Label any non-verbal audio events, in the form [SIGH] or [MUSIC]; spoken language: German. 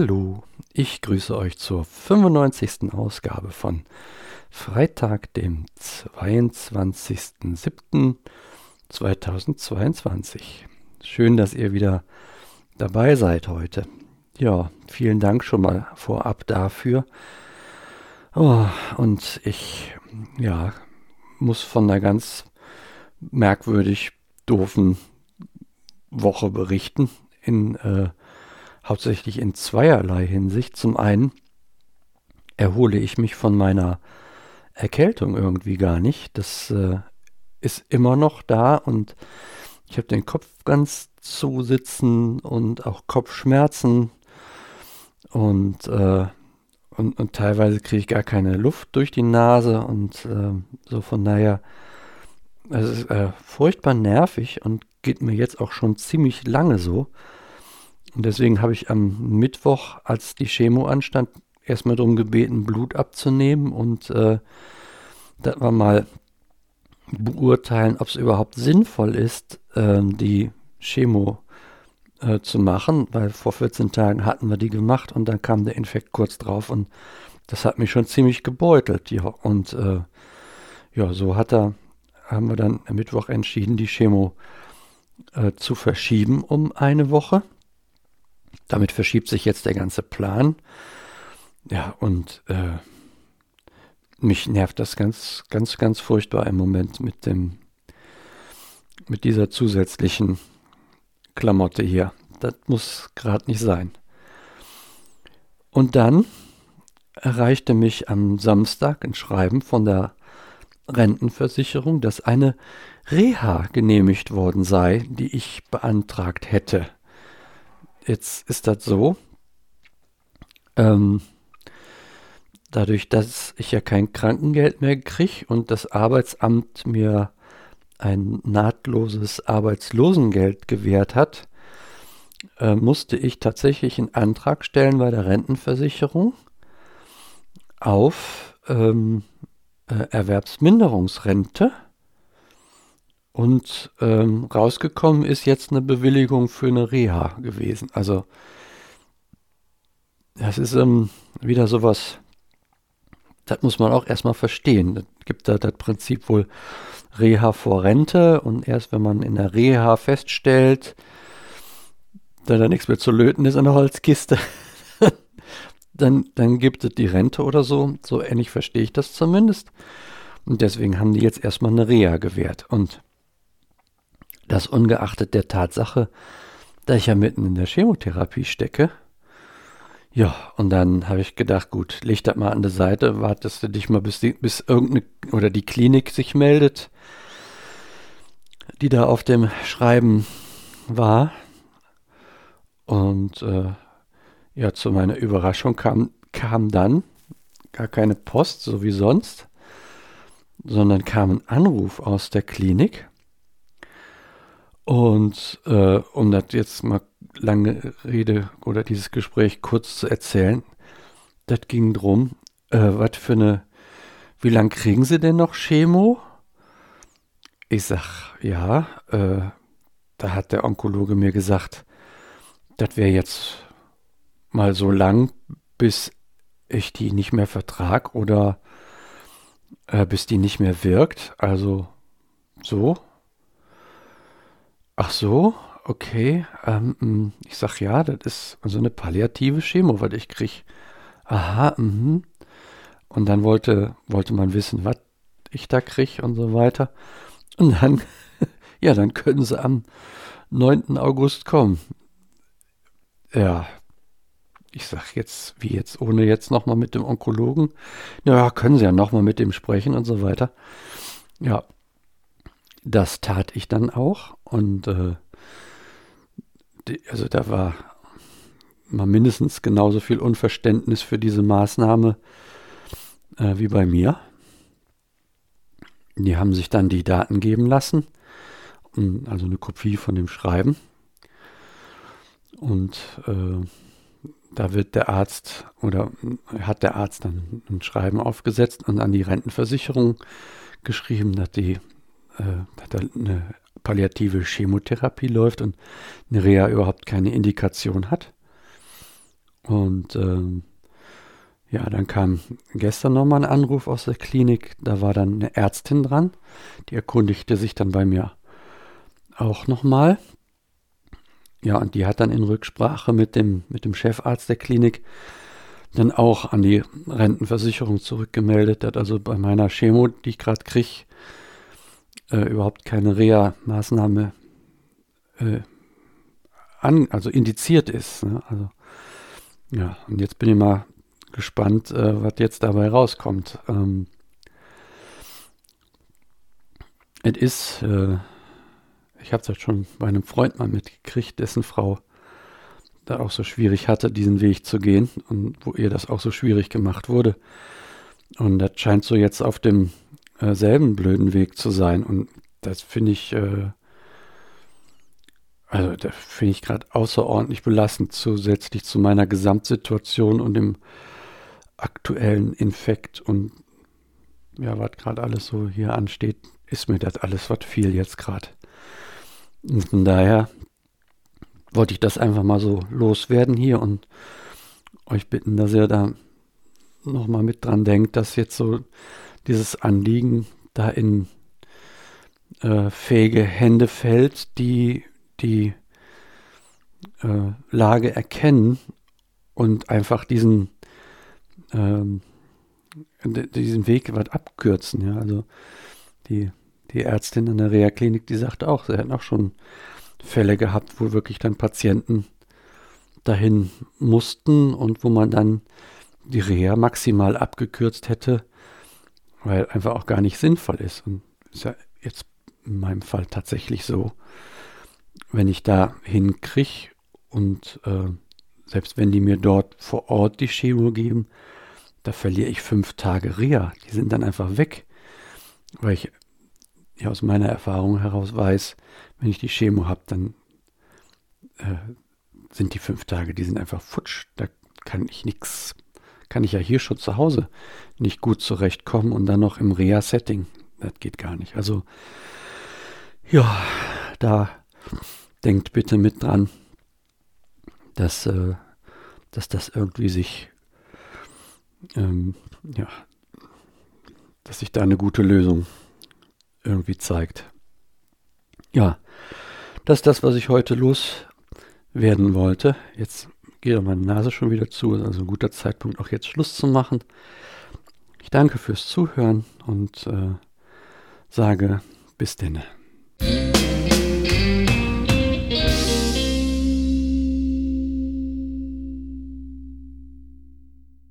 Hallo, ich grüße euch zur 95. Ausgabe von Freitag, dem 22.07.2022. Schön, dass ihr wieder dabei seid heute. Ja, vielen Dank schon mal vorab dafür. Oh, und ich, ja, muss von einer ganz merkwürdig doofen Woche berichten. In, äh, hauptsächlich in zweierlei Hinsicht. Zum einen erhole ich mich von meiner Erkältung irgendwie gar nicht. Das äh, ist immer noch da und ich habe den Kopf ganz zusitzen und auch Kopfschmerzen und, äh, und, und, teilweise kriege ich gar keine Luft durch die Nase und äh, so von daher, es ist äh, furchtbar nervig und geht mir jetzt auch schon ziemlich lange so. Und deswegen habe ich am Mittwoch, als die Chemo anstand, erstmal darum gebeten, Blut abzunehmen und äh, dass wir mal beurteilen, ob es überhaupt sinnvoll ist, äh, die Chemo äh, zu machen, weil vor 14 Tagen hatten wir die gemacht und dann kam der Infekt kurz drauf und das hat mich schon ziemlich gebeutelt. Ja, und äh, ja, so hat er, haben wir dann am Mittwoch entschieden, die Chemo äh, zu verschieben um eine Woche. Damit verschiebt sich jetzt der ganze Plan. Ja, und äh, mich nervt das ganz, ganz, ganz furchtbar im Moment mit dem, mit dieser zusätzlichen Klamotte hier. Das muss gerade nicht sein. Und dann erreichte mich am Samstag ein Schreiben von der Rentenversicherung, dass eine Reha genehmigt worden sei, die ich beantragt hätte. Jetzt ist das so, ähm, dadurch, dass ich ja kein Krankengeld mehr kriege und das Arbeitsamt mir ein nahtloses Arbeitslosengeld gewährt hat, äh, musste ich tatsächlich einen Antrag stellen bei der Rentenversicherung auf ähm, äh, Erwerbsminderungsrente. Und ähm, rausgekommen ist jetzt eine Bewilligung für eine Reha gewesen. Also das ist ähm, wieder sowas, das muss man auch erstmal verstehen. Es gibt da das Prinzip wohl Reha vor Rente und erst wenn man in der Reha feststellt, dass da nichts mehr zu löten ist an der Holzkiste, [LAUGHS] dann, dann gibt es die Rente oder so. So ähnlich verstehe ich das zumindest. Und deswegen haben die jetzt erstmal eine Reha gewährt. Und das ungeachtet der Tatsache, dass ich ja mitten in der Chemotherapie stecke. Ja, und dann habe ich gedacht, gut, leg das mal an der Seite, wartest du dich mal, bis, die, bis irgendeine oder die Klinik sich meldet die da auf dem Schreiben war. Und äh, ja, zu meiner Überraschung kam, kam dann gar keine Post, so wie sonst, sondern kam ein Anruf aus der Klinik. Und äh, um das jetzt mal lange Rede oder dieses Gespräch kurz zu erzählen, das ging drum, äh, was für eine, wie lange kriegen Sie denn noch Chemo? Ich sag, ja, äh, da hat der Onkologe mir gesagt, das wäre jetzt mal so lang, bis ich die nicht mehr vertrag oder äh, bis die nicht mehr wirkt. Also so. Ach so, okay. Ähm, mm, ich sag ja, das ist so eine palliative Chemo, was ich krieg. Aha, mhm. Und dann wollte, wollte man wissen, was ich da krieg und so weiter. Und dann, [LAUGHS] ja, dann können sie am 9. August kommen. Ja, ich sag jetzt, wie jetzt, ohne jetzt nochmal mit dem Onkologen. Ja, können sie ja nochmal mit dem sprechen und so weiter. Ja, das tat ich dann auch. Und äh, die, also da war mal mindestens genauso viel Unverständnis für diese Maßnahme äh, wie bei mir. Die haben sich dann die Daten geben lassen, also eine Kopie von dem Schreiben. Und äh, da wird der Arzt oder hat der Arzt dann ein Schreiben aufgesetzt und an die Rentenversicherung geschrieben, dass die da eine palliative Chemotherapie läuft und eine Reha überhaupt keine Indikation hat. Und ähm, ja, dann kam gestern nochmal ein Anruf aus der Klinik. Da war dann eine Ärztin dran. Die erkundigte sich dann bei mir auch nochmal. Ja, und die hat dann in Rücksprache mit dem, mit dem Chefarzt der Klinik dann auch an die Rentenversicherung zurückgemeldet. Hat also bei meiner Chemo, die ich gerade kriege, äh, überhaupt keine Reha-Maßnahme äh, an, also indiziert ist. Ne? Also, ja, und jetzt bin ich mal gespannt, äh, was jetzt dabei rauskommt. Ähm, es ist, äh, ich habe es schon bei einem Freund mal mitgekriegt, dessen Frau da auch so schwierig hatte, diesen Weg zu gehen und wo ihr das auch so schwierig gemacht wurde. Und das scheint so jetzt auf dem äh, selben blöden Weg zu sein. Und das finde ich, äh, also das finde ich gerade außerordentlich belastend, zusätzlich zu meiner Gesamtsituation und dem aktuellen Infekt und ja, was gerade alles so hier ansteht, ist mir das alles was viel jetzt gerade. Von daher wollte ich das einfach mal so loswerden hier und euch bitten, dass ihr da nochmal mit dran denkt, dass jetzt so dieses Anliegen da in äh, fähige Hände fällt, die die äh, Lage erkennen und einfach diesen ähm, diesen Weg was abkürzen. Ja, also die, die Ärztin in der Reha-Klinik, die sagt auch, sie hat auch schon Fälle gehabt, wo wirklich dann Patienten dahin mussten und wo man dann die Reha maximal abgekürzt hätte, weil einfach auch gar nicht sinnvoll ist. Und ist ja jetzt in meinem Fall tatsächlich so, wenn ich da hinkriege und äh, selbst wenn die mir dort vor Ort die Chemo geben, da verliere ich fünf Tage Reha. Die sind dann einfach weg, weil ich ja aus meiner Erfahrung heraus weiß, wenn ich die Chemo habe, dann äh, sind die fünf Tage, die sind einfach futsch. Da kann ich nichts, kann ich ja hier schon zu Hause nicht gut zurechtkommen und dann noch im Reha-Setting. Das geht gar nicht. Also ja, da denkt bitte mit dran, dass, äh, dass das irgendwie sich ähm, ja, dass sich da eine gute Lösung irgendwie zeigt. Ja, das ist das, was ich heute loswerden wollte. Jetzt geht meine Nase schon wieder zu, also ein guter Zeitpunkt, auch jetzt Schluss zu machen. Ich danke fürs Zuhören und äh, sage bis denne.